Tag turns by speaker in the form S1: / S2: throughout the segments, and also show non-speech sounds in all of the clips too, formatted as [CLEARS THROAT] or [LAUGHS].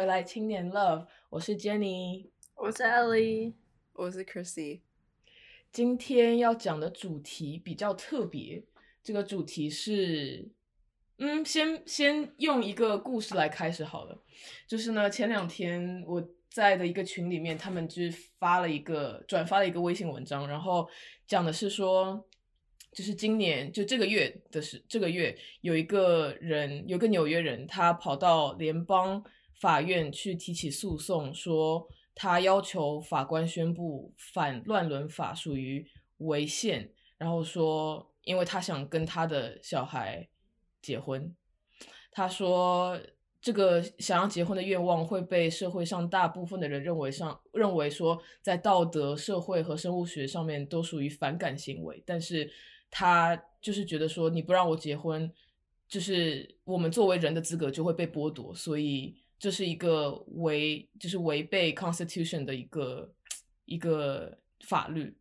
S1: 回来，青年 Love，我是 Jenny，
S2: 我是 Ellie，
S3: 我是 Chrissy。
S1: 今天要讲的主题比较特别，这个主题是，嗯，先先用一个故事来开始好了。就是呢，前两天我在的一个群里面，他们就是发了一个转发了一个微信文章，然后讲的是说。就是今年，就这个月的是这个月，有一个人，有个纽约人，他跑到联邦法院去提起诉讼，说他要求法官宣布反乱伦法属于违宪，然后说，因为他想跟他的小孩结婚，他说这个想要结婚的愿望会被社会上大部分的人认为上认为说，在道德、社会和生物学上面都属于反感行为，但是。他就是觉得说，你不让我结婚，就是我们作为人的资格就会被剥夺，所以这是一个违，就是违背 Constitution 的一个一个法律。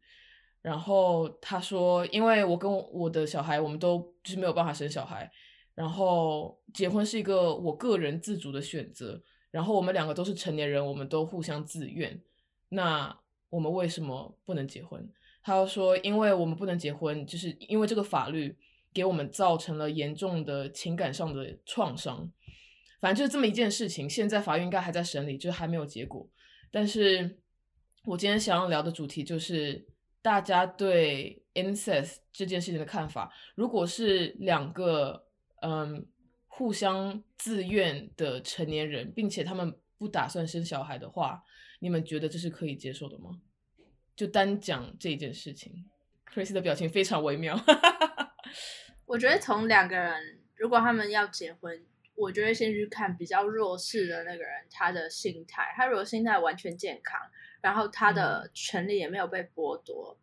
S1: 然后他说，因为我跟我的小孩，我们都就是没有办法生小孩，然后结婚是一个我个人自主的选择，然后我们两个都是成年人，我们都互相自愿，那我们为什么不能结婚？他又说：“因为我们不能结婚，就是因为这个法律给我们造成了严重的情感上的创伤。反正就是这么一件事情。现在法院应该还在审理，就是还没有结果。但是我今天想要聊的主题就是大家对 incest 这件事情的看法。如果是两个嗯互相自愿的成年人，并且他们不打算生小孩的话，你们觉得这是可以接受的吗？”就单讲这件事情，Chris 的表情非常微妙。[LAUGHS]
S2: 我觉得从两个人，如果他们要结婚，我觉得先去看比较弱势的那个人，他的心态。他如果心态完全健康，然后他的权利也没有被剥夺，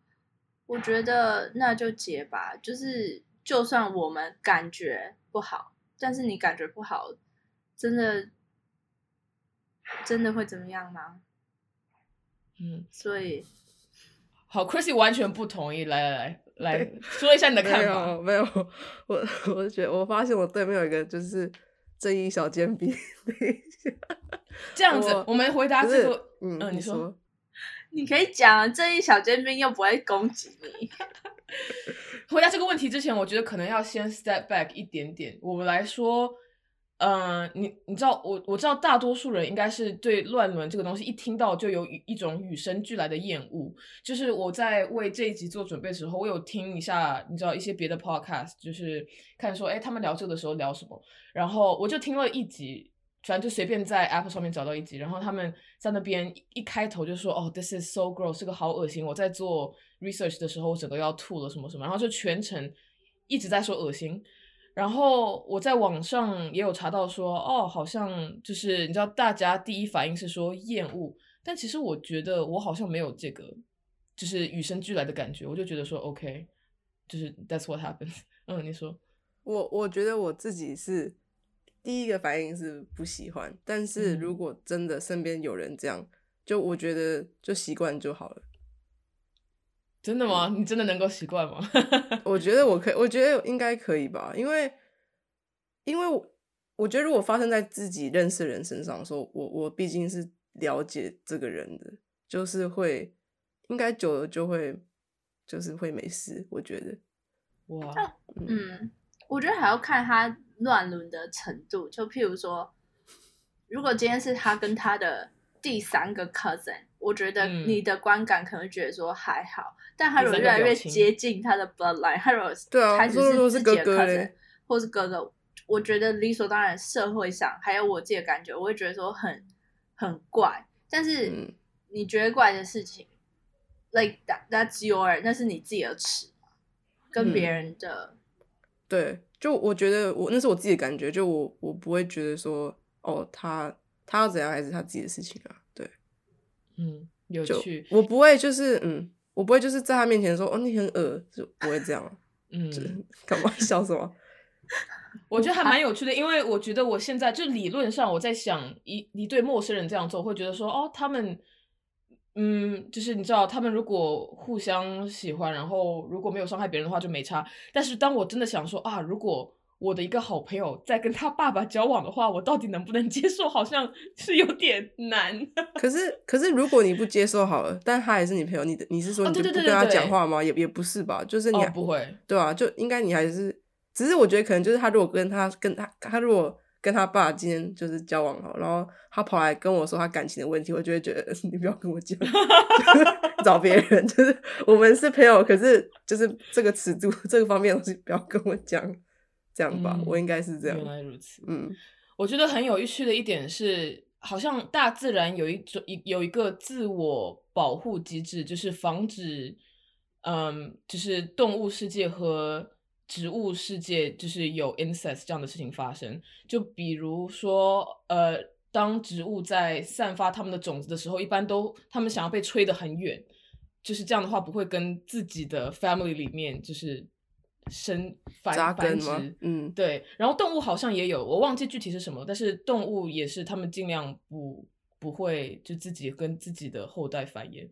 S2: 我觉得那就结吧。就是就算我们感觉不好，但是你感觉不好，真的真的会怎么样吗？
S1: 嗯，
S2: 所以。[LAUGHS]
S1: 好，Chrissy 完全不同意。来来来，来说一下你的看
S3: 法。没有，我 [LAUGHS] 我觉得我发现我对面有一个就是正义小尖兵。[LAUGHS]
S1: 这样子，我们回答这个。嗯，你说，
S2: 你可以讲正义小尖兵又不会攻击你。[LAUGHS]
S1: 回答这个问题之前，我觉得可能要先 step back 一点点，我们来说。嗯，你你知道我我知道大多数人应该是对乱伦这个东西一听到就有一种与生俱来的厌恶。就是我在为这一集做准备的时候，我有听一下，你知道一些别的 podcast，就是看说，哎，他们聊这个的时候聊什么。然后我就听了一集，反正就随便在 Apple 上面找到一集，然后他们在那边一开头就说，哦，this is so gross，是个好恶心。我在做 research 的时候，我整个要吐了什么什么，然后就全程一直在说恶心。然后我在网上也有查到说，哦，好像就是你知道，大家第一反应是说厌恶，但其实我觉得我好像没有这个，就是与生俱来的感觉，我就觉得说，OK，就是 That's what happens。[LAUGHS] 嗯，你说，
S3: 我我觉得我自己是第一个反应是不喜欢，但是如果真的身边有人这样，就我觉得就习惯就好了。
S1: 真的吗？你真的能够习惯吗？[LAUGHS]
S3: 我觉得我可以，我觉得应该可以吧，因为，因为我我觉得如果发生在自己认识人身上，说我我毕竟是了解这个人的，就是会应该久了就会就是会没事。我觉得，
S1: 哇，
S2: 嗯，我觉得还要看他乱伦的程度。就譬如说，如果今天是他跟他的第三个 cousin。我觉得你的观感可能觉得说还好，但他如果越来越接近他的 bloodline，他如果开始是自己的 cousin 或是哥哥，我觉得理所当然，社会上还有我自己的感觉，我会觉得说很很怪。但是你觉得怪的事情，like that that's your，那是你自己的尺，跟别人的。
S3: 对，就我觉得我那是我自己的感觉，就我我不会觉得说哦，他他要怎样还是他自己的事情啊。
S1: 对嗯，有趣。
S3: 我不会，就是嗯，我不会就是在他面前说哦，你很恶，就不会这样。[LAUGHS] 嗯，干嘛笑什么？[LAUGHS]
S1: 我觉得还蛮有趣的，因为我觉得我现在就理论上我在想，一一对陌生人这样做，会觉得说哦，他们嗯，就是你知道，他们如果互相喜欢，然后如果没有伤害别人的话就没差。但是当我真的想说啊，如果我的一个好朋友在跟他爸爸交往的话，我到底能不能接受？好像是有点难。[LAUGHS]
S3: 可是，可是如果你不接受好了，但他还是你朋友，你的你是说你就不跟他讲话吗？也也不是吧，就是你
S1: 不会，
S3: 对啊，就应该你还是，只是我觉得可能就是他如果跟他跟他他如果跟他爸今天就是交往好，然后他跑来跟我说他感情的问题，我就会觉得 [LAUGHS] 你不要跟我讲，找别人，就是我们是朋友，可是就是这个尺度这个方面东西不要跟我讲。这样吧，我应该是这样。
S1: 原来如此。嗯，我觉得很有趣的一点是，好像大自然有一种一有一个自我保护机制，就是防止，嗯，就是动物世界和植物世界就是有 incest 这样的事情发生。就比如说，呃，当植物在散发它们的种子的时候，一般都它们想要被吹得很远，就是这样的话不会跟自己的 family 里面就是。生繁繁殖，嗯，对，然后动物好像也有，我忘记具体是什么，但是动物也是，他们尽量不不会就自己跟自己的后代繁衍。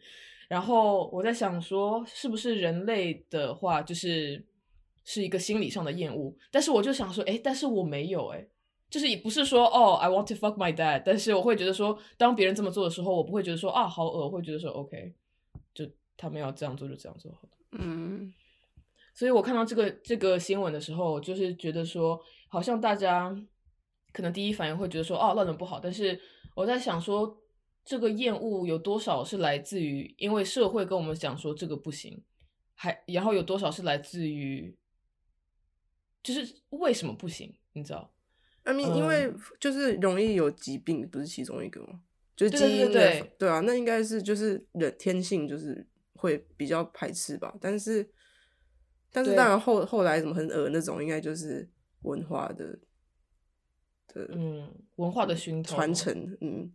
S1: 然后我在想说，是不是人类的话，就是是一个心理上的厌恶？但是我就想说，哎，但是我没有，哎，就是也不是说哦，I want to fuck my dad，但是我会觉得说，当别人这么做的时候，我不会觉得说啊好恶，会觉得说 OK，就他们要这样做就这样做好了，嗯。所以我看到这个这个新闻的时候，就是觉得说，好像大家可能第一反应会觉得说，哦，乱伦不好。但是我在想说，这个厌恶有多少是来自于因为社会跟我们讲说这个不行，还然后有多少是来自于，就是为什么不行？你知道
S3: ？I mean，因为就是容易有疾病，不是其中一个吗？就是基因的，对啊，那应该是就是人天性就是会比较排斥吧，但是。但是当然后后来什么很恶那种，应该就是文化的
S1: 的嗯文化的熏
S3: 陶传承嗯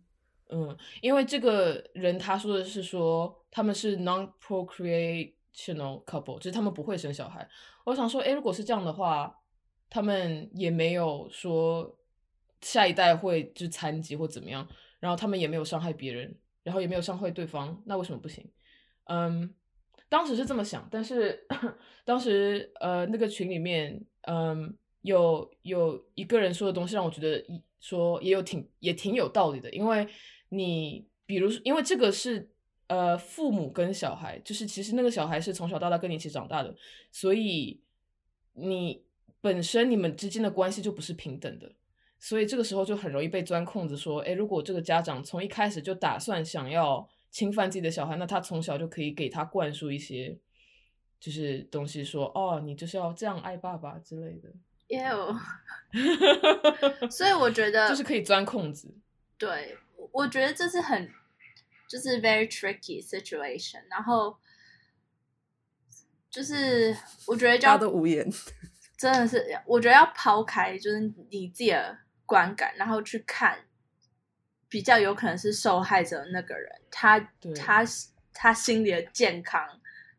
S1: 嗯，因为这个人他说的是说他们是 non-procreational couple，就是他们不会生小孩。我想说，哎，如果是这样的话，他们也没有说下一代会就残疾或怎么样，然后他们也没有伤害别人，然后也没有伤害对方，那为什么不行？嗯。当时是这么想，但是 [COUGHS] 当时呃那个群里面，嗯，有有一个人说的东西让我觉得说也有挺也挺有道理的，因为你比如因为这个是呃父母跟小孩，就是其实那个小孩是从小到大跟你一起长大的，所以你本身你们之间的关系就不是平等的，所以这个时候就很容易被钻空子，说，哎，如果这个家长从一开始就打算想要。侵犯自己的小孩，那他从小就可以给他灌输一些，就是东西，说哦，你就是要这样爱爸爸之类的。
S2: 也有，[LAUGHS] 所以我觉得
S1: 就是可以钻空子。
S2: 对，我觉得这是很就是 very tricky situation。然后就是我觉得
S3: 大家都无言，
S2: 真的是我觉得要抛开就是你自己的观感，然后去看。比较有可能是受害者那个人，他他他心里的健康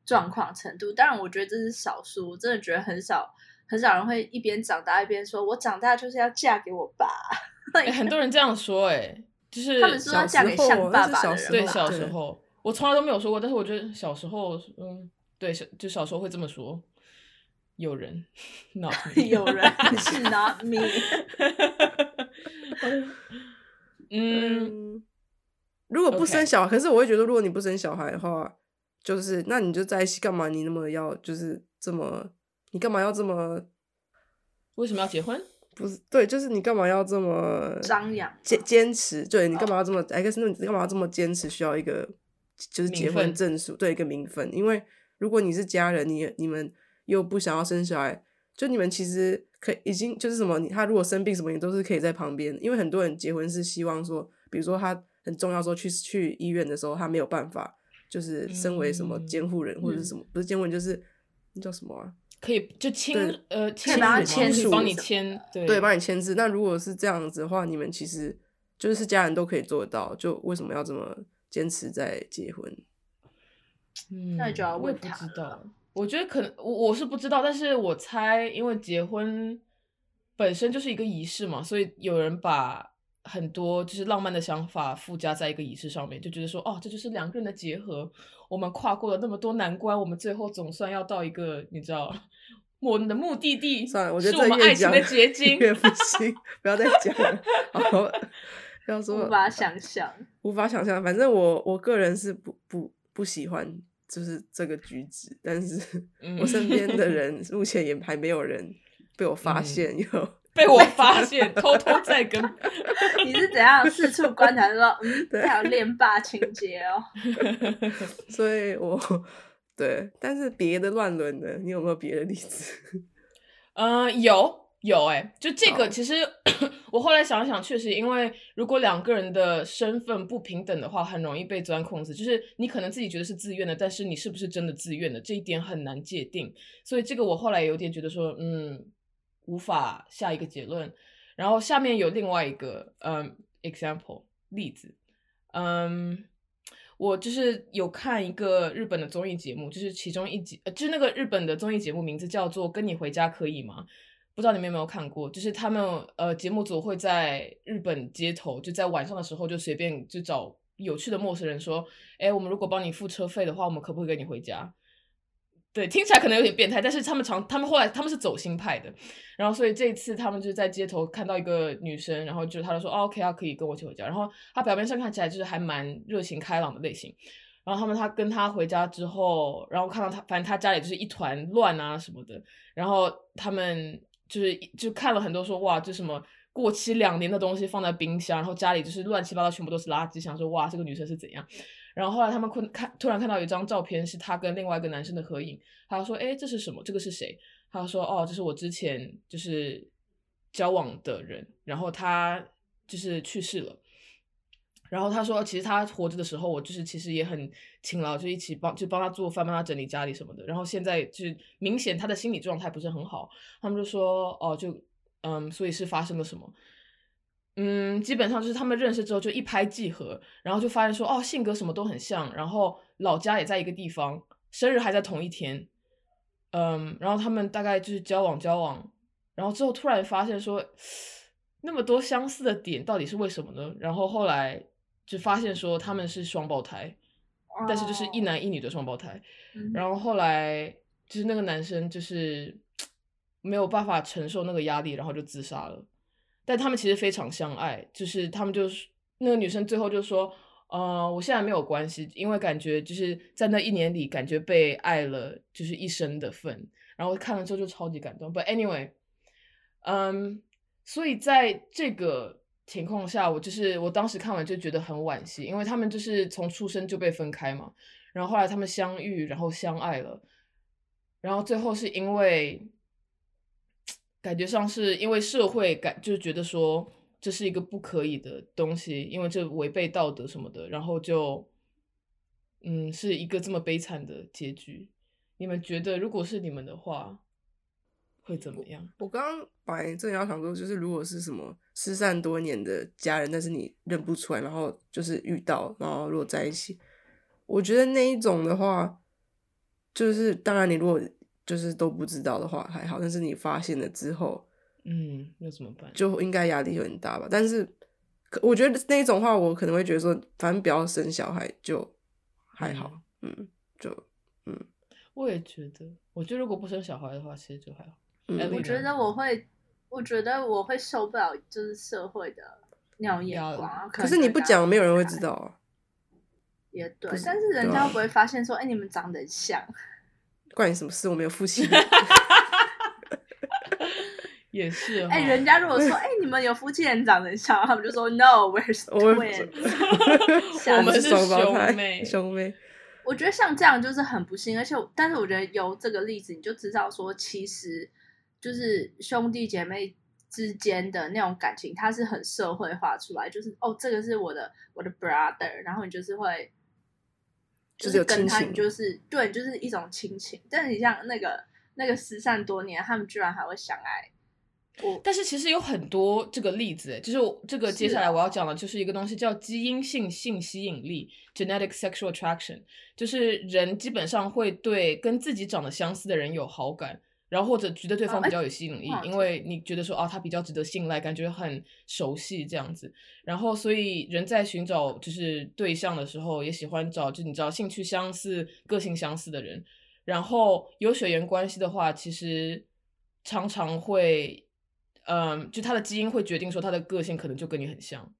S2: 状况程度，当然我觉得这是少数，我真的觉得很少很少人会一边长大一边说，我长大就是要嫁给我爸。[LAUGHS]
S1: 很多人这样说，哎，就是
S2: 他们说要嫁给像爸爸的人。
S1: 对，小时候我从来都没有说过，但是我觉得小时候，嗯，对，小就小时候会这么说。有人，not [LAUGHS] me，
S2: 有人 [LAUGHS] 是 not me。
S3: 嗯，如果不生小孩，可是我会觉得，如果你不生小孩的话，就是那你就在一起干嘛？你那么要就是这么，你干嘛要这么？
S1: 为什么要结婚？
S3: 不是对，就是你干嘛要这么
S2: 张扬
S3: 坚坚持？对你干嘛要这么？哎，可是那你干嘛要这么坚持？需要一个就是结婚证书，对一个名分。因为如果你是家人，你你们又不想要生小孩，就你们其实。可已经就是什么，你他如果生病什么，你都是可以在旁边。因为很多人结婚是希望说，比如说他很重要，说去去医院的时候，他没有办法，就是身为什么监护人或者是什么，不是监护人就是那叫什么啊？
S1: 可以就签呃签
S2: 签
S1: 署帮你签
S3: 对，帮你签字。那如果是这样子的话，你们其实就是家人都可以做得到，就为什么要这么坚持在结婚？
S1: 嗯，
S2: 那就要问
S1: 他。我觉得可能我我是不知道，但是我猜，因为结婚本身就是一个仪式嘛，所以有人把很多就是浪漫的想法附加在一个仪式上面，就觉得说，哦，这就是两个人的结合，我们跨过了那么多难关，我们最后总算要到一个你知道我们的目的地
S3: 算了，我觉得
S1: 是我们爱情的结晶。
S3: 越不行，不要再讲了。好，要说
S2: 无法想象，
S3: 无法想象。反正我我个人是不不不喜欢，就是这个举止。但是我身边的人 [LAUGHS] 目前也还没有人被我发现有 [LAUGHS]
S1: 被我发现偷偷在跟。[LAUGHS]
S2: 你是怎样四处观察说，嗯，还有恋霸情节哦？
S3: 所以我对，但是别的乱伦的，你有没有别的例子？
S1: 嗯，有有哎，就这个，其实 [CLEARS THROAT] 我后来想想，确实，因为如果两个人的身份不平等的话，很容易被钻空子。就是你可能自己觉得是自愿的，但是你是不是真的自愿的，这一点很难界定。所以这个我后来有点觉得说，嗯，无法下一个结论。然后下面有另外一个嗯 example 例子，嗯，我就是有看一个日本的综艺节目，就是其中一集，呃，就是那个日本的综艺节目名字叫做《跟你回家可以吗》，不知道你们有没有看过？就是他们呃节目组会在日本街头，就在晚上的时候就随便就找有趣的陌生人说，哎，我们如果帮你付车费的话，我们可不可以跟你回家？对，听起来可能有点变态，但是他们常，他们后来他们是走心派的，然后所以这一次他们就在街头看到一个女生，然后就他就说，OK，啊可以跟我一起回家，然后他表面上看起来就是还蛮热情开朗的类型，然后他们他跟他回家之后，然后看到他，反正他家里就是一团乱啊什么的，然后他们就是就看了很多说，哇，这什么过期两年的东西放在冰箱，然后家里就是乱七八糟，全部都是垃圾，想说，哇，这个女生是怎样？然后后来他们看突然看到一张照片，是她跟另外一个男生的合影。他说：“哎，这是什么？这个是谁？”他说：“哦，这是我之前就是交往的人，然后他就是去世了。然后他说，其实他活着的时候，我就是其实也很勤劳，就一起帮就帮他做饭，帮他整理家里什么的。然后现在就是明显他的心理状态不是很好。他们就说：哦，就嗯，所以是发生了什么？”嗯，基本上就是他们认识之后就一拍即合，然后就发现说哦，性格什么都很像，然后老家也在一个地方，生日还在同一天，嗯，然后他们大概就是交往交往，然后之后突然发现说 [SNIFFS] 那么多相似的点到底是为什么呢？然后后来就发现说他们是双胞胎，但是就是一男一女的双胞胎，然后后来就是那个男生就是 [TSK] 没有办法承受那个压力，然后就自杀了。但他们其实非常相爱，就是他们就是那个女生最后就说，呃，我现在没有关系，因为感觉就是在那一年里感觉被爱了，就是一生的份。然后看了之后就超级感动。But anyway，嗯，所以在这个情况下，我就是我当时看完就觉得很惋惜，因为他们就是从出生就被分开嘛，然后后来他们相遇，然后相爱了，然后最后是因为。感觉上是因为社会感，就是觉得说这是一个不可以的东西，因为这违背道德什么的，然后就，嗯，是一个这么悲惨的结局。你们觉得，如果是你们的话，会怎么样？
S3: 我刚刚本来正要想说，就是如果是什么失散多年的家人，但是你认不出来，然后就是遇到，然后如果在一起，我觉得那一种的话，就是当然你如果。就是都不知道的话还好，但是你发现了之后，
S1: 嗯，那怎么办？
S3: 就应该压力有点大吧。但是，我觉得那一种话，我可能会觉得说，反正不要生小孩就还好，嗯，就嗯。
S1: 我也觉得，我觉得如果不生小孩的话，其实就还好。
S2: 我觉得我会，我觉得我会受不了，就是社会的那种眼光。
S3: 可是你不讲，没有人会知道啊。
S2: 也对，但是人家不会发现说，哎，你们长得像。[LAUGHS]
S3: 关你什么事？我没有夫妻。[LAUGHS]
S1: 也是。
S2: 哎，人家如果说，[LAUGHS] 哎，你们有夫妻人长得像，他们就说，No，we're twins。
S1: 我们是
S3: 兄
S1: 妹。
S3: 兄妹。
S2: 我觉得像这样就是很不幸，而且，但是我觉得由这个例子你就知道说，其实就是兄弟姐妹之间的那种感情，它是很社会化出来，就是哦，这个是我的我的 brother，然后你就是会。就是跟他，就是对，就是一种亲情。但是你像那个那个失散多年，他们居然还会相爱。我
S1: 但是其实有很多这个例子，就是这个接下来我要讲的，就是一个东西叫基因性性吸引力 （genetic sexual attraction），就是人基本上会对跟自己长得相似的人有好感。然后或者觉得对方比较有吸引力，因为你觉得说啊他比较值得信赖，感觉很熟悉这样子。然后所以人在寻找就是对象的时候，也喜欢找就你知道兴趣相似、个性相似的人。然后有血缘关系的话，其实常常会，嗯，就他的基因会决定说他的个性可能就跟你很像，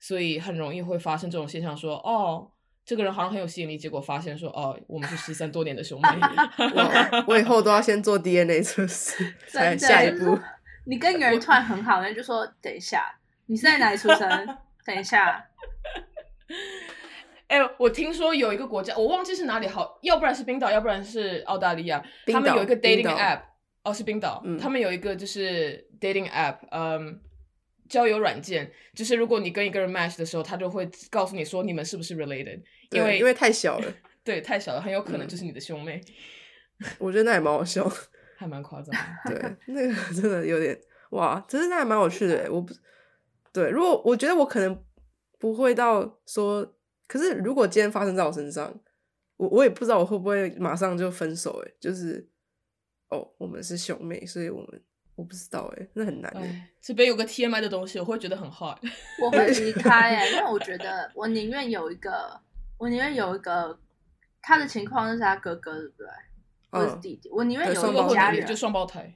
S1: 所以很容易会发生这种现象，说哦，这个人好像很有吸引力，结果发现说哦，我们是失散多年的兄妹。[LAUGHS]
S3: 我以后都要先做 DNA 测试，才下一步。
S2: 你跟一个人突然很好，那就说等一下，你是在哪里出生？等一下。[LAUGHS]
S1: 哎，我听说有一个国家，我忘记是哪里，好，要不然是冰岛，要不然是澳大利亚，他们有一个 dating app，哦，是冰岛，他们有一个就是 dating app，嗯，交友软件，就是如果你跟一个人 match 的时候，他就会告诉你说你们是不是 related，因为
S3: 因为太小了，
S1: 对，太小了，很有可能就是你的兄妹。[LAUGHS]
S3: 我觉得那也蛮好笑，
S1: 还蛮夸张，[LAUGHS]
S3: 对，那个真的有点哇，真是那还蛮有趣的，我不，对，如果我觉得我可能不会到说。可是，如果今天发生在我身上，我我也不知道我会不会马上就分手。哎，就是哦，我们是兄妹，所以我们我不知道。哎，那很难。哎，
S1: 这边有个 TMI 的东西，我会觉得很 hard。[LAUGHS]
S2: 我会离开哎，[LAUGHS] 因为我觉得我宁愿有一个，我宁愿有一个他的情况就是他哥哥，对不对？或者是弟弟，我宁愿有一个家人，
S1: 就双胞胎。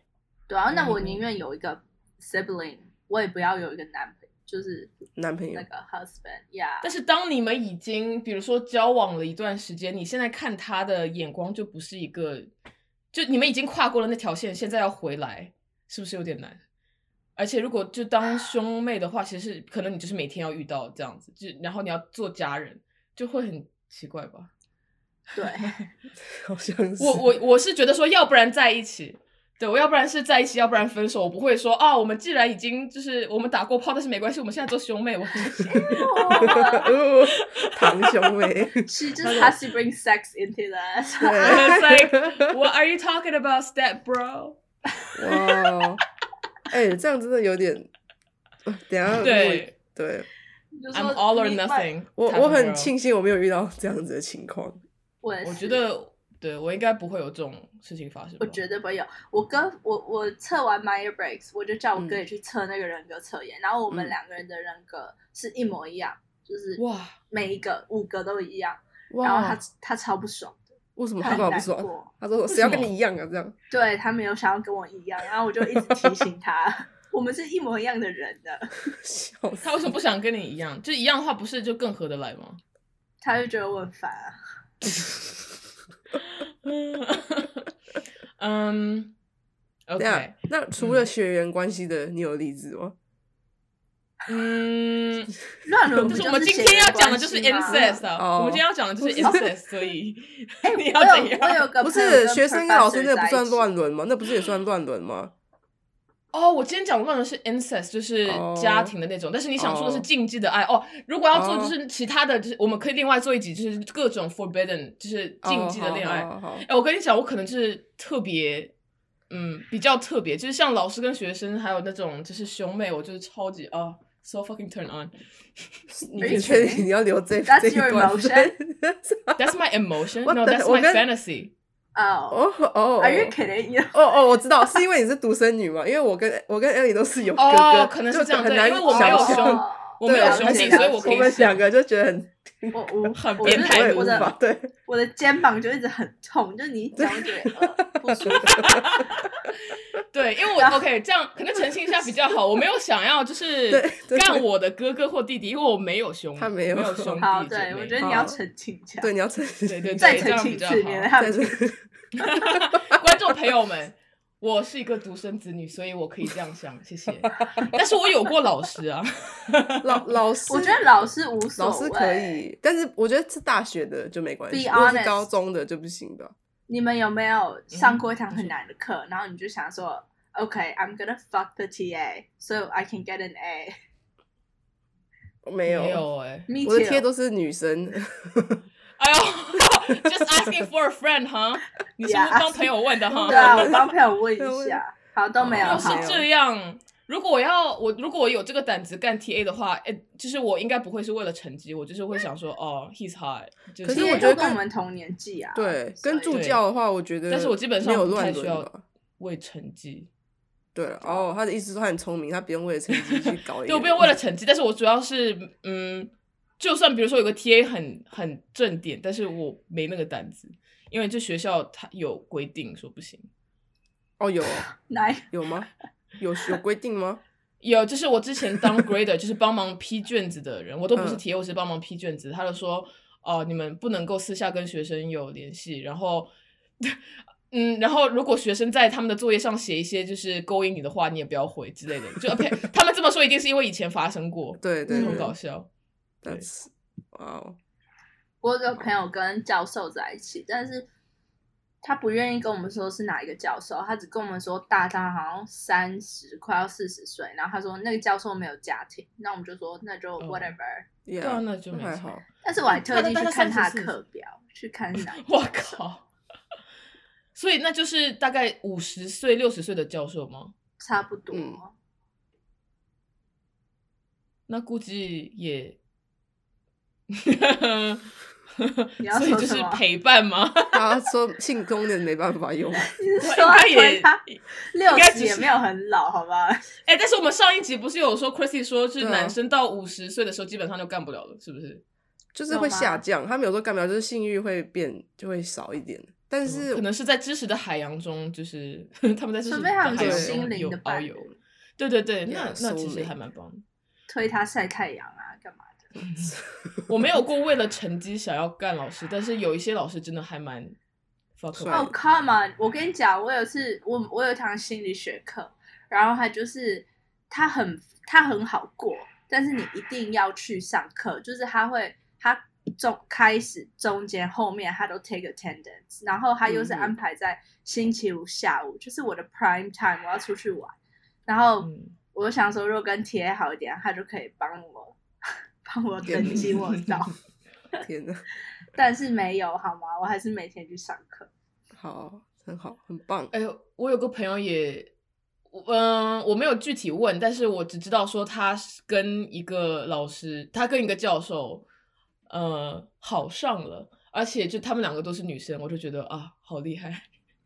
S2: 对啊，那我宁愿有一个 sibling，我也不要有一个男朋友。就是
S3: 男朋友
S2: 那个 husband，yeah。
S1: 但是当你们已经比如说交往了一段时间，你现在看他的眼光就不是一个，就你们已经跨过了那条线，现在要回来，是不是有点难？而且如果就当兄妹的话，其实可能你就是每天要遇到这样子，就然后你要做家人，就会很奇怪吧？
S2: 对，[LAUGHS]
S3: 好像是。
S1: 我我我是觉得说，要不然在一起。对，我要不然是在一起，要不然分手。我不会说啊，我们既然已经就是我们打过炮，但是没关系，我们现在做兄妹。我 [LAUGHS] [LAUGHS]
S3: 堂兄妹。
S2: She just has to bring sex into that.
S1: It's like, what are you talking about, step bro?
S3: 哇，哎，这样真的有点，等下
S1: 对
S3: 对
S1: ，I'm all or nothing。
S3: 我我很庆幸我没有遇到这样子的情况。
S2: 我
S1: 我觉得。对我应该不会有这种事情发生。
S2: 我绝对不会有。我哥，我我测完 m y e r Breaks，我就叫我哥也去测那个人格测验，然后我们两个人的人格是一模一样，就是
S1: 哇，
S2: 每一个五个都一样。然后他他超不爽的。
S3: 为什么他不爽？[LAUGHS] 他说谁要跟你一样啊？这样。
S2: 对他没有想要跟我一样，然后我就一直提醒他，[LAUGHS] 我们是一模一样的人的。[LAUGHS]
S1: 他为什么不想跟你一样？就一样的话，不是就更合得来吗？
S2: 他就觉得我很烦啊。
S1: 嗯，OK。
S3: 那除了血缘关系的，你有例子吗？
S1: 嗯，[LAUGHS]
S2: 乱伦
S1: 就是我们今天要讲的就是 incest 啊。我们今天要讲的就是 incest，[LAUGHS] 所以 [LAUGHS] 你要怎样？
S2: 我有个
S3: 不是学生跟老师那不算乱伦吗？那不是也算乱伦吗？
S1: 哦，我今天讲的是 incest，就是家庭的那种。但是你想说的是禁忌的爱哦。如果要做就是其他的，就是我们可以另外做一集，就是各种 forbidden，就是禁忌的恋爱。哎，我跟你讲，我可能就是特别，嗯，比较特别，就是像老师跟学生，还有那种就是兄妹，我就是超级啊，so fucking turn on。
S3: 你确定你要留这这一段
S1: ？That's my emotion. No, that's my fantasy.
S2: 哦哦，Are you kidding?
S3: 哦哦，我知道，[LAUGHS] 是因为你是独生女嘛？因为我跟我跟 Ellie 都是有哥哥，
S1: 可能是这样，
S3: 很
S1: 难。因为我没有兄，我没有兄弟，所以我可以。
S3: 我们两个就觉得很，
S2: 我 [LAUGHS] 我
S1: 很变态，
S2: 我的
S3: 对，
S2: 我的肩膀就一直很痛，就是你讲觉得 [LAUGHS] 不舒服。[LAUGHS]
S1: 对，因为我 OK，这样可能澄清一下比较好。我没有想要就是干我的哥哥或弟弟，因为我没有兄，
S3: 他没有
S1: 兄弟。
S2: 好，对我觉得你要澄清一下，
S3: 对，你要澄清，
S1: 对对，
S2: 再澄清一次，免得他们。
S1: 观众朋友们，我是一个独生子女，所以我可以这样想，谢谢。但是我有过老师啊，[LAUGHS]
S3: 老老师，
S2: 我觉得老师无所
S3: 谓，老师可以，但是我觉得是大学的就没关系，如果是高中的就不行的。
S2: 你们有没有上过一堂很难的课，然后你就想说，OK，I'm gonna fuck the TA so I can get an A？
S3: 没有，
S1: 没有哎，
S3: 我的 TA 都是女生。[LAUGHS]
S1: 哎呦，[LAUGHS] just asking for a friend，哈？你是不是帮朋友问的哈？
S2: 对啊，我帮朋友问一下。[LAUGHS] 好，都没有。
S1: 是这样，如果我要我如果我有这个胆子干 TA 的话，哎，就是我应该不会是为了成绩，我就是会想说，哦，he's hot。
S3: 可是我觉得
S2: 跟我们同年纪啊。
S3: 对，跟助教的话，我觉得，
S1: 但是我基本上
S3: 不
S1: 太需要为成绩。
S3: 对哦，他的意思说他很聪明，他不用为了成绩去搞。
S1: 对，我不用为了成绩，但是我主要是嗯。就算比如说有个 T A 很很正点，但是我没那个胆子，因为这学校它有规定说不行。
S3: 哦，有 [LAUGHS]
S2: 来
S3: 有吗？有有规定吗？[LAUGHS]
S1: 有，就是我之前当 grader，就是帮忙批卷子的人，我都不是 TA，，我是帮忙批卷子。他就说，哦、你们不能够私下跟学生有联系，然后，[LAUGHS] 嗯，然后如果学生在他们的作业上写一些就是勾引你的话，你也不要回之类的。就 OK，他们这么说一定是因为以前发生过，
S3: 对对很
S1: 搞笑。对
S3: ，That's 哇哦，
S2: 我有个朋友跟教授在一起，但是他不愿意跟我们说是哪一个教授，他只跟我们说大他好像三十快要四十岁，然后他说那个教授没有家庭，那我们就说那就
S1: 哦
S2: whatever。
S3: 对
S1: 啊那就
S3: 还好。
S2: 但是我还特地去看他的课表，去看是哪一个
S1: 我
S2: 教授
S1: 靠！所以那就是大概五十岁、六十岁的教授吗？
S2: 差不多。
S3: 嗯
S1: 那估计也，[LAUGHS]
S2: 你要
S1: 所以就是陪伴吗？[LAUGHS]
S3: 他说性功能没办法用，[LAUGHS]
S2: 你是
S1: 应
S2: 说
S1: 该也
S2: 没有很老，好吧？
S1: 哎、但是我们上一集不是有说 Chrissy 说，就是男生到五十岁的时候基本上就干不了了，是不是？
S3: 就是会下降。他们有时候干不了，就是性欲会变，就会少一点。但是
S1: 可能是在知识的海洋中，就是他们在知识的海洋中
S2: 心灵
S1: 有遨
S2: 的伴侣
S1: 游。对对对，那
S3: Yeah,
S1: 那其实还蛮棒的。
S2: 推他晒太阳啊？[LAUGHS]
S1: 我没有过为了成绩想要干老师，但是有一些老师真的还蛮 fuck
S2: 哦、c o m e on！我跟你讲，我有次我我有一堂心理学课，然后他就是他很他很好过，但是你一定要去上课，就是他会他中开始中间后面他都 take attendance，然后他又是安排在星期五下午，就是我的 prime time，我要出去玩，然后
S1: 嗯
S2: 我想说，如果跟 T A 好一点，他就可以帮我帮我登记我到，[LAUGHS]
S3: 天哪，
S2: 但是没有好吗？我还是每天去上课。
S3: 好，很好，很棒。
S1: 哎呦，我有个朋友也，嗯、我没有具体问，但是我只知道说他是跟一个老师，他跟一个教授，呃，好上了，而且就他们两个都是女生，我就觉得啊，好厉害，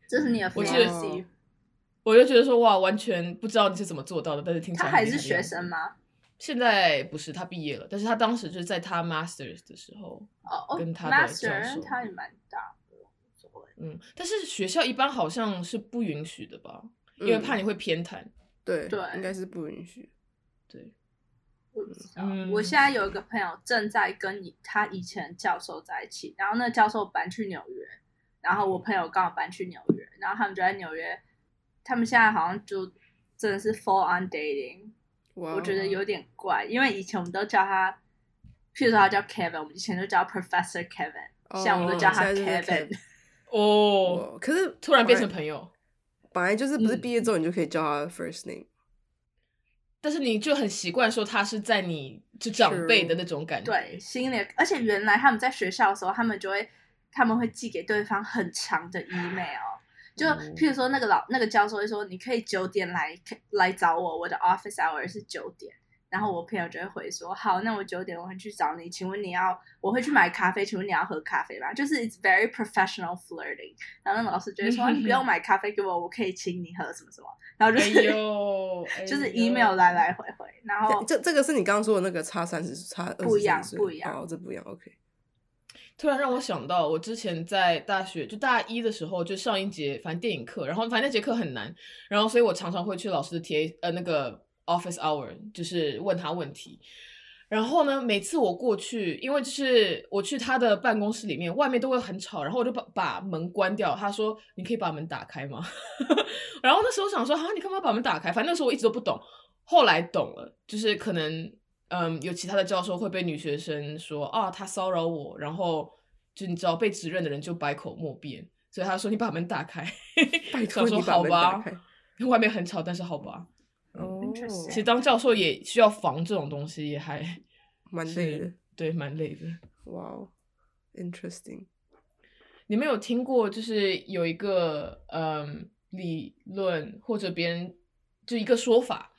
S2: 这是你的 [LAUGHS]
S1: 我觉得。我就觉得说哇，完全不知道你是怎么做到的，但是听起
S2: 他
S1: 来
S2: 还是学生吗？
S1: 现在不是，他毕业了，但是他当时就是在他 masters 的时候，
S2: 哦哦
S1: 跟他的教
S2: ，master
S1: 授
S2: 他也蛮大的。
S1: 嗯，但是学校一般好像是不允许的吧，因为
S3: 嗯
S1: 怕你会偏袒。
S3: 对
S2: 对
S3: 应该是不允许。
S1: 对，
S2: 我不知道。
S1: 嗯
S2: 我现在有一个朋友正在跟你他以前教授在一起，然后那教授搬去纽约，然后我朋友刚好搬去纽约，然后他们就在纽约，他们现在好像就真的是 full on dating，我觉得有点怪，因为以前我们都叫他，譬如说他叫 Kevin，我们以前都叫 Professor Kevin，、
S3: 哦
S2: 现在我们都叫他 Kevin。
S1: 哦，
S3: 哇可是
S1: 突然变成，朋友，
S3: 本来就是不是
S1: 嗯
S3: 毕业之后你就可以叫他 first name。
S1: 但是你就很习惯说他是在你就长辈的那种感觉。
S2: 对，心里，而且原来他们在学校的时候，他们就会他们会寄给对方很长的 email，就
S1: 哦
S2: 譬如说那个老那个教授会说，你可以九点来来找我，我的 office hour 是九点。然后我朋友就会回说，好，那我九点我会去找你，请问你要我会去买咖啡，请问你要喝咖啡吗？就是 it's very professional flirting。然后那个老师就会说，你不用买咖啡给我，我可以请你喝什么什么。然后就
S1: 哎
S2: 是、[LAUGHS] 就是 email 来来回回，然后
S3: 这这个是你刚刚说的那个差三十差二
S2: 不一样不一样
S3: 哦，这不一样。OK，
S1: 突然让我想到，我之前在大学就大一的时候，就上一节反正电影课，然后反正那节课很难，然后所以我常常会去老师的 TA 呃那个 office hour，就是问他问题。然后呢，每次我过去，因为就是我去他的办公室里面，外面都会很吵，然后我就把把门关掉。他说：“你可以把门打开吗？” [LAUGHS] 然后那时候想说：“啊，你干嘛把门打开？”反正那时候我一直都不懂，后来懂了，就是可能嗯，有其他的教授会被女学生说啊，他骚扰我，然后就你知道被指认的人就百口莫辩，所以他说你把门打开，[LAUGHS]
S3: 拜托
S1: 想说
S3: 你把
S1: 好吧
S3: 门打开，
S1: 外面很吵，但是好吧。
S3: 哦
S2: Interesting
S1: 其实当教授也需要防这种东西，也还
S3: 蛮累的。
S1: 对，蛮累的。
S3: 哇哦，interesting。
S1: 你们有听过就是有一个嗯理论或者别人就一个说法，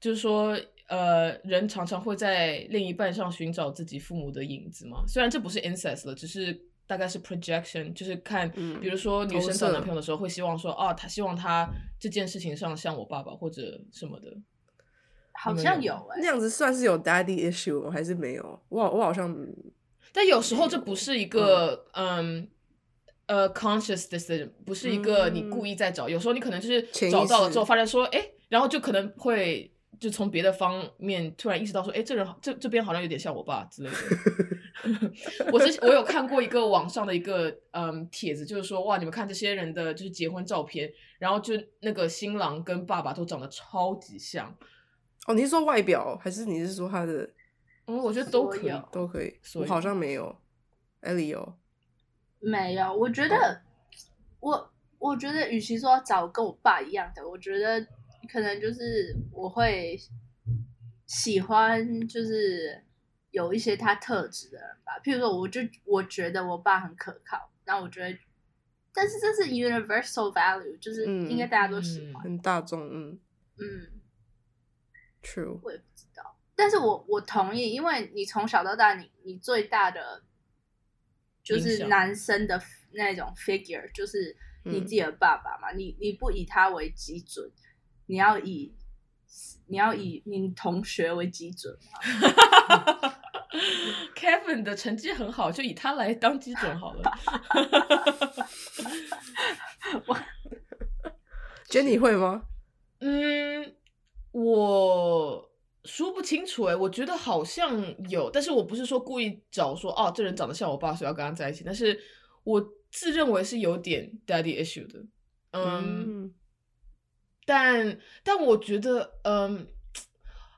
S1: 就是说呃人常常会在另一半上寻找自己父母的影子嘛。虽然这不是 incest 了，只是大概是 projection，就是看，
S3: 嗯
S1: 比如说女生找男朋友的时候会希望说哦，他希望他这件事情上像我爸爸或者什么的。
S2: 好像有哎、
S3: 那样子算是有 daddy issue 吗？还是没有？我好我好像
S1: 但有时候这不是一个嗯呃 conscious decision，不是一个你故意在找。有时候你可能就是找到了之后，发现说，哎，然后就可能会就从别的方面突然意识到说，哎，这人好这这边好像有点像我爸之类的。[LAUGHS] 我之前我有看过一个网上的一个嗯帖子，就是说哇，你们看这些人的就是结婚照片，然后就那个新郎跟爸爸都长得超级像。
S3: 哦，你是说外表，还是你是说他的？
S1: 嗯，我觉得都可以，
S3: 都可以。
S1: 所以
S3: 我好像没有。艾莉有。
S2: 没有，我觉得我我觉得，与其说找跟我爸一样的，我觉得可能就是我会喜欢，就是有一些他特质的人吧。譬如说，我就我觉得我爸很可靠，那我觉得，但是这是 universal value，就是
S3: 嗯
S2: 应该大家都喜欢。
S3: 很大众，嗯
S2: 嗯
S3: ，，true。
S2: 我也不知道，但是我我同意，因为你从小到大，你你最大的就是男生的那种 figure，就是你自己的爸爸嘛，你你不以他为基准，你要以你要以你同学为基准嘛。[LAUGHS]
S1: Kevin 的成绩很好，就以他来当基准好了。[LAUGHS] [LAUGHS]
S3: Jenny 会吗？
S1: 嗯，我说不清楚哎，我觉得好像有，但是我不是说故意找说哦，这人长得像我爸，所以要跟他在一起。但是我自认为是有点 daddy issue 的，嗯，
S3: 嗯
S1: 但但我觉得，嗯，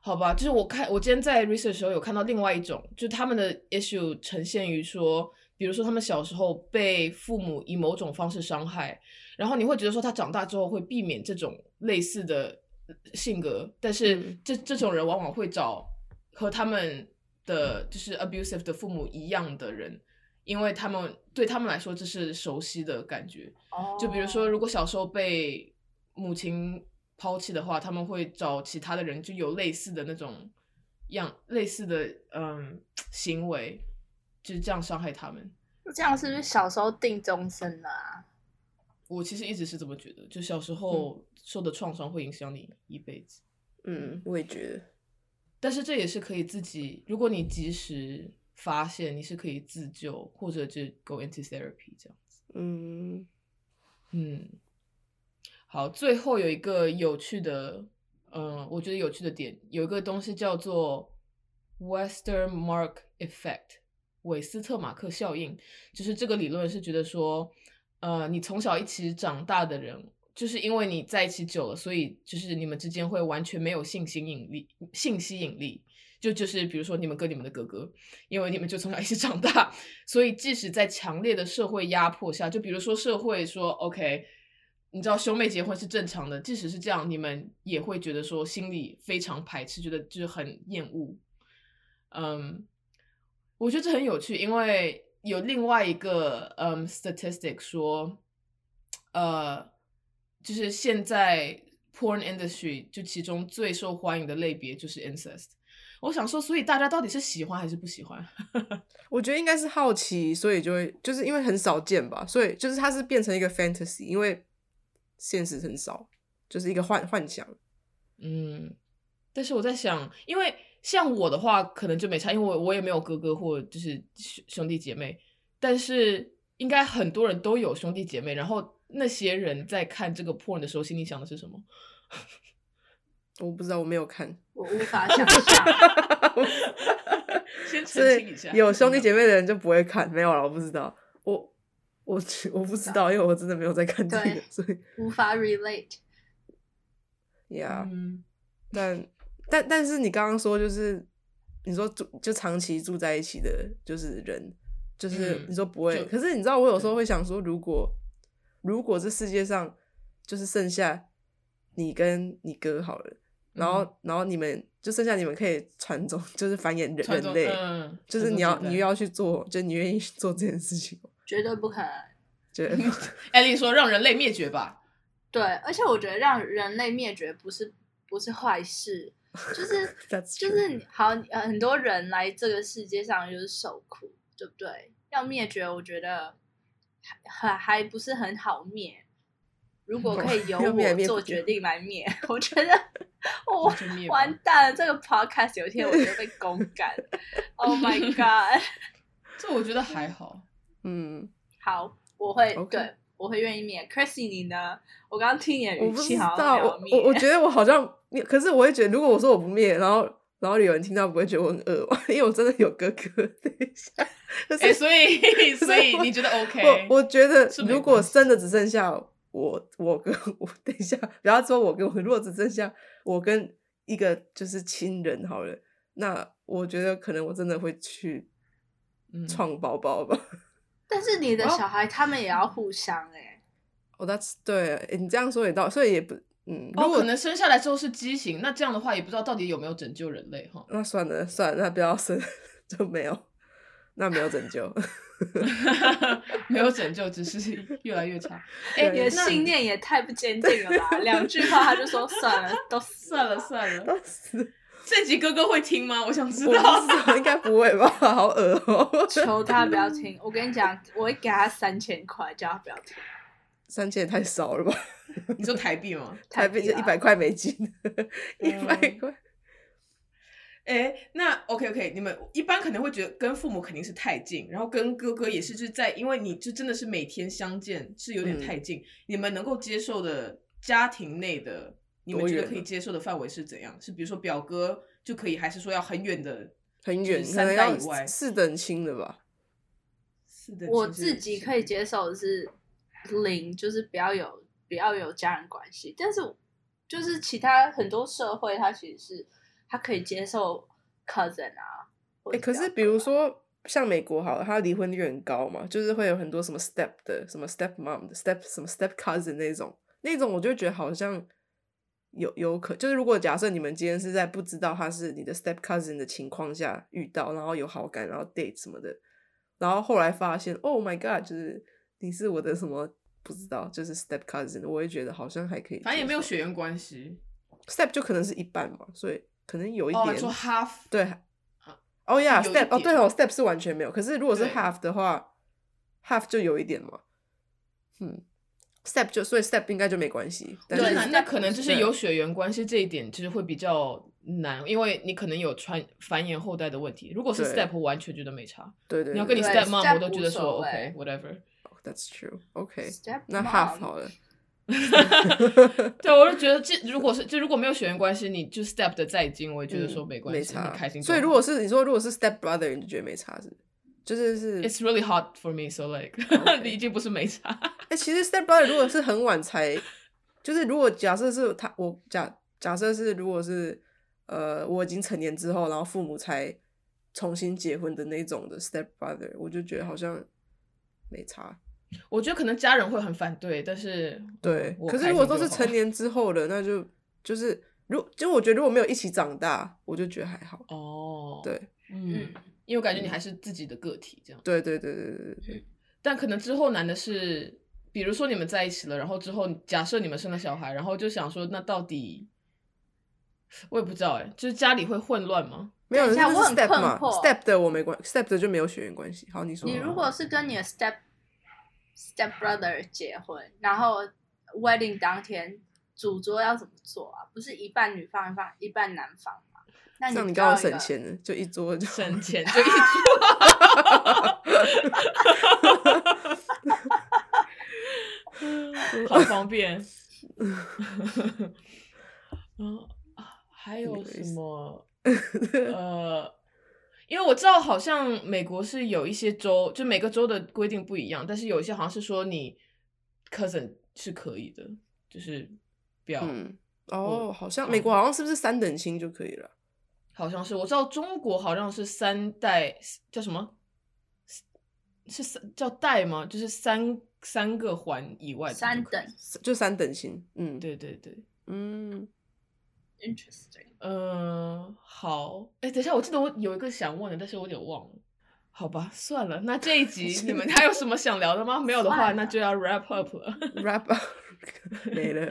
S1: 好吧，就是我看我今天在 research 的时候有看到另外一种，就他们的 issue 呈现于说，比如说他们小时候被父母以某种方式伤害，然后你会觉得说他长大之后会避免这种类似的性格，但是
S3: 嗯
S1: 这这种人往往会找和他们的就是 abusive 的父母一样的人。因为他们对他们来说这是熟悉的感觉，就比如说，如果小时候被母亲抛弃的话，他们会找其他的人，就有类似的那种样、类似的嗯行为，就是这样伤害他们。
S2: 这样是不是小时候定终身了啊？
S1: 我其实一直是这么觉得，就小时候受的创伤会影响你一辈子，
S3: 嗯，我也觉得。
S1: 但是这也是可以自己，如果你及时发现，你是可以自救，或者就 go into therapy 这样子。
S3: 嗯
S1: 嗯，好，最后有一个有趣的，嗯、我觉得有趣的点，有一个东西叫做 Westermark Effect，韦斯特马克效应，就是这个理论是觉得说，呃，你从小一起长大的人，就是因为你在一起久了，所以就是你们之间会完全没有性吸引力，性吸引力。就就是比如说你们跟你们的哥哥，因为你们就从小一起长大，所以即使在强烈的社会压迫下，就比如说社会说 OK，你知道兄妹结婚是正常的，即使是这样，你们也会觉得说心里非常排斥，觉得就是很厌恶。嗯，我觉得这很有趣，因为有另外一个嗯 statistic 说，呃，就是现在 porn industry 就其中最受欢迎的类别就是 incest。我想说，所以大家到底是喜欢还是不喜欢？[LAUGHS]
S3: 我觉得应该是好奇，所以就会就是因为很少见吧，所以就是它是变成一个 fantasy，因为现实很少，就是一个幻幻想。
S1: 嗯，但是我在想，因为像我的话，可能就没差，因为我我也没有哥哥或就是兄兄弟姐妹，但是应该很多人都有兄弟姐妹，然后那些人在看这个 porn 的时候，心里想的是什么？[LAUGHS]
S3: 我不知道，我没有看。
S2: 我无法想象。[LAUGHS]
S1: 先澄清一下，
S3: 有兄弟姐妹的人就不会看，没有了，我不知道。我我我不知道，因为我真的没有在看这个，所以
S2: 无法 relate。[LAUGHS]
S3: Yeah。
S1: 嗯，
S3: 但但但是你刚刚说就是你说住就长期住在一起的，就是人，就是
S1: 嗯
S3: 你说不会。
S1: 就
S3: 可是你知道，我有时候会想说，如果如果这世界上就是剩下你跟你哥好了，然后、
S1: 嗯
S3: 然后你们就剩下你们可以传宗，[LAUGHS] 就是繁衍人人类，
S1: 嗯
S3: 就是你要你又要去做，就你愿意做这件事情吗，
S2: 绝对不可能。
S3: 对 [LAUGHS]
S1: 艾丽说让人类灭绝吧，
S2: 对，而且我觉得让人类灭绝不是不是坏事，就是 [LAUGHS] 就是你好呃很多人来这个世界上就是受苦，对不对？要灭绝，我觉得还还还不是很好灭。如果可以由我做决定来灭，[LAUGHS] 我觉得我完蛋了。这个 podcast 有一天我就被公干。Oh my god！
S1: 这我觉得还好。
S3: 嗯
S2: 好，我会对我会愿意灭。Chrissy 你呢？我刚刚听你的
S3: 我不知
S2: 语气好像
S3: 道，我。我我觉得我好像，可是我会觉得，如果我说我不灭，然后然后有人听到，不会觉得我很恶吗？[LAUGHS] 因为我真的有哥哥。等一下，
S1: 所以所以你觉得 OK？
S3: 我我觉得如果
S1: 关系
S3: 真的只剩下我，我跟我等一下，不要说我跟我，如果只剩下我跟一个就是亲人好了，那我觉得可能我真的会去
S1: 嗯
S3: 创宝宝吧。
S2: 但是你的
S1: 哦
S2: 小孩他们也要互相哎、
S3: 哦、that's 对，你这样说也到，所以也不嗯，如
S1: 哦，
S3: 果
S1: 可能生下来之后是畸形，那这样的话也不知道到底有没有拯救人类哈。
S3: 那算了算了，那不要生 [LAUGHS] 就没有，那没有拯救。[LAUGHS]
S1: 没有拯救，只是越来越差。[LAUGHS] 哎、
S3: 对
S2: 你的信念也太不坚定了吧！两句话他就说算了，都
S1: 算了算了，
S3: 都是
S1: 这集哥哥会听吗？我想知道。
S3: 知道，应该不会吧？好恶哦、
S2: 求他不要听。我跟你讲，我会给他三千块，叫他不要听。
S3: 三千也太少了吧？
S1: 你说台币吗？[LAUGHS]
S3: 台币就
S2: 啊
S3: 一百块美金，[LAUGHS] 一百
S1: 嗯
S3: 块。
S1: 哎，那 OK OK，你们一般可能会觉得跟父母肯定是太近，然后跟哥哥也是，就是在因为你就真的是每天相见是有点
S3: 嗯
S1: 太近，你们能够接受的家庭内的，你们觉得可以接受的范围是怎样？是比如说表哥就可以，还是说要很远的，
S3: 很远，
S1: 三
S3: 可能要
S1: 代以外？
S3: 四等亲的吧。
S1: 是的，
S2: 我自己可以接受的是零，就是不要有不要有家人关系。但是就是其他很多社会，他其实是他可以接受 cousin 啊。或
S3: 哎、
S2: 者
S3: 可是比如说像美国好了，它离婚率很高嘛，就是会有很多什么 step 的，什么 step mom 的，step 什么 step cousin 那种，那种我就觉得好像有有可，就是如果假设你们今天是在不知道他是你的 step cousin 的情况下遇到，然后有好感，然后 date 什么的，然后后来发现，Oh my god，就是你是我的什么不知道，就是 step cousin，我也觉得好像还可以，
S1: 反正也没有血缘关系。
S3: step 就可能是一半嘛，所以可能有一
S1: 哦，
S3: 点
S1: 你说 half
S3: 对，哦呀
S1: 有一
S3: ，step 哦，
S1: 点
S3: 对哦，step 是完全没有。可是如果是 half 的话，half 就有一点嘛。嗯，step 就所以 step 应该就没关系。但
S1: 对，
S3: 是
S1: 那那可能就是有血缘关系这一点，就是会比较难，因为你可能有传繁衍后代的问题。如果是 step，我完全觉得没差。
S3: 对对，
S1: 你要跟你
S3: 对
S2: 对
S1: step mom，我都觉得说 OK whatever。
S3: That's true.
S2: OK，Step
S3: 那 half 好了。[LAUGHS]
S1: 对，我就觉得这如果是就如果没有血缘关系，你就 step 的再近，我也觉得说
S3: 嗯
S1: 没关系，
S3: 没差
S1: 你开心。
S3: 所以如果是你说如果是 step brother，你就觉得没差是不是？就是是
S1: It's really hard for me, so like，[LAUGHS] 你已经不是没差。
S3: 哎、其实 step brother 如果是很晚才，就是如果假设是他，我假假设是如果是呃我已经成年之后，然后父母才重新结婚的那种的 step brother，我就觉得好像没差。
S1: 我觉得可能家人会很反对，但是
S3: 对，可是如果都
S1: 是
S3: 成年之后的，那就就是如就我觉得如果没有一起长大，我就觉得还好。
S1: 哦，，
S3: 对，
S1: 嗯，因为我感觉你还是自己的个体这样。
S3: 对对对对对对对，
S1: 但可能之后难的是，比如说你们在一起了，然后之后假设你们生了小孩，然后就想说，那到底我也不知道哎，就是家里会混乱吗？
S3: 没有，
S2: 我很
S3: step 嘛
S2: 困惑
S3: ，step 的我没关，step 的就没有血缘关系。好，你说。
S2: 你如果是跟你的 step step brother 结婚，然后 wedding 当天主桌要怎么做啊？不是一半女方一半一半男方吗？那你
S3: 你刚好省钱了，就一桌就
S1: 省钱就一桌。[LAUGHS] 好方便。还有什么？[LAUGHS] 呃，因为我知道好像美国是有一些州，就每个州的规定不一样，但是有一些好像是说你 cousin 是可以的，就是不要，
S3: 嗯，哦，好像
S1: 嗯
S3: 美国好像是不是三等亲就可以了？
S1: 好像是我知道中国好像是三代叫什么？是是三叫代吗？就是三三个环以外的
S2: 三等
S3: 就三等星。嗯，，
S1: 对对对，
S3: 嗯
S2: ，interesting。
S1: 嗯，好，哎，等一下，我记得我有一个想问的，但是我有点忘了。好吧，算了，那这一集 [LAUGHS] 你们还有什么想聊的吗？没有的话，那就要 wrap up 了。
S3: wrap up [LAUGHS] 没了。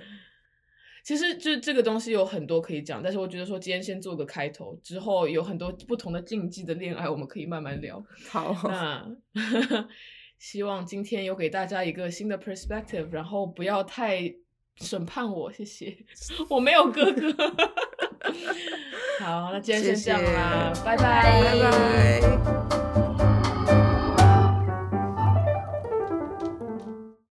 S1: 其实就这个东西有很多可以讲，但是我觉得说今天先做个开头，之后有很多不同的禁忌的恋爱，我们可以慢慢聊。[LAUGHS]
S3: 好，
S1: 那 [LAUGHS] 希望今天有给大家一个新的 perspective，然后不要太审判我，谢谢。我没有哥哥。[LAUGHS] 好，那今天先这样啦，
S3: 拜拜。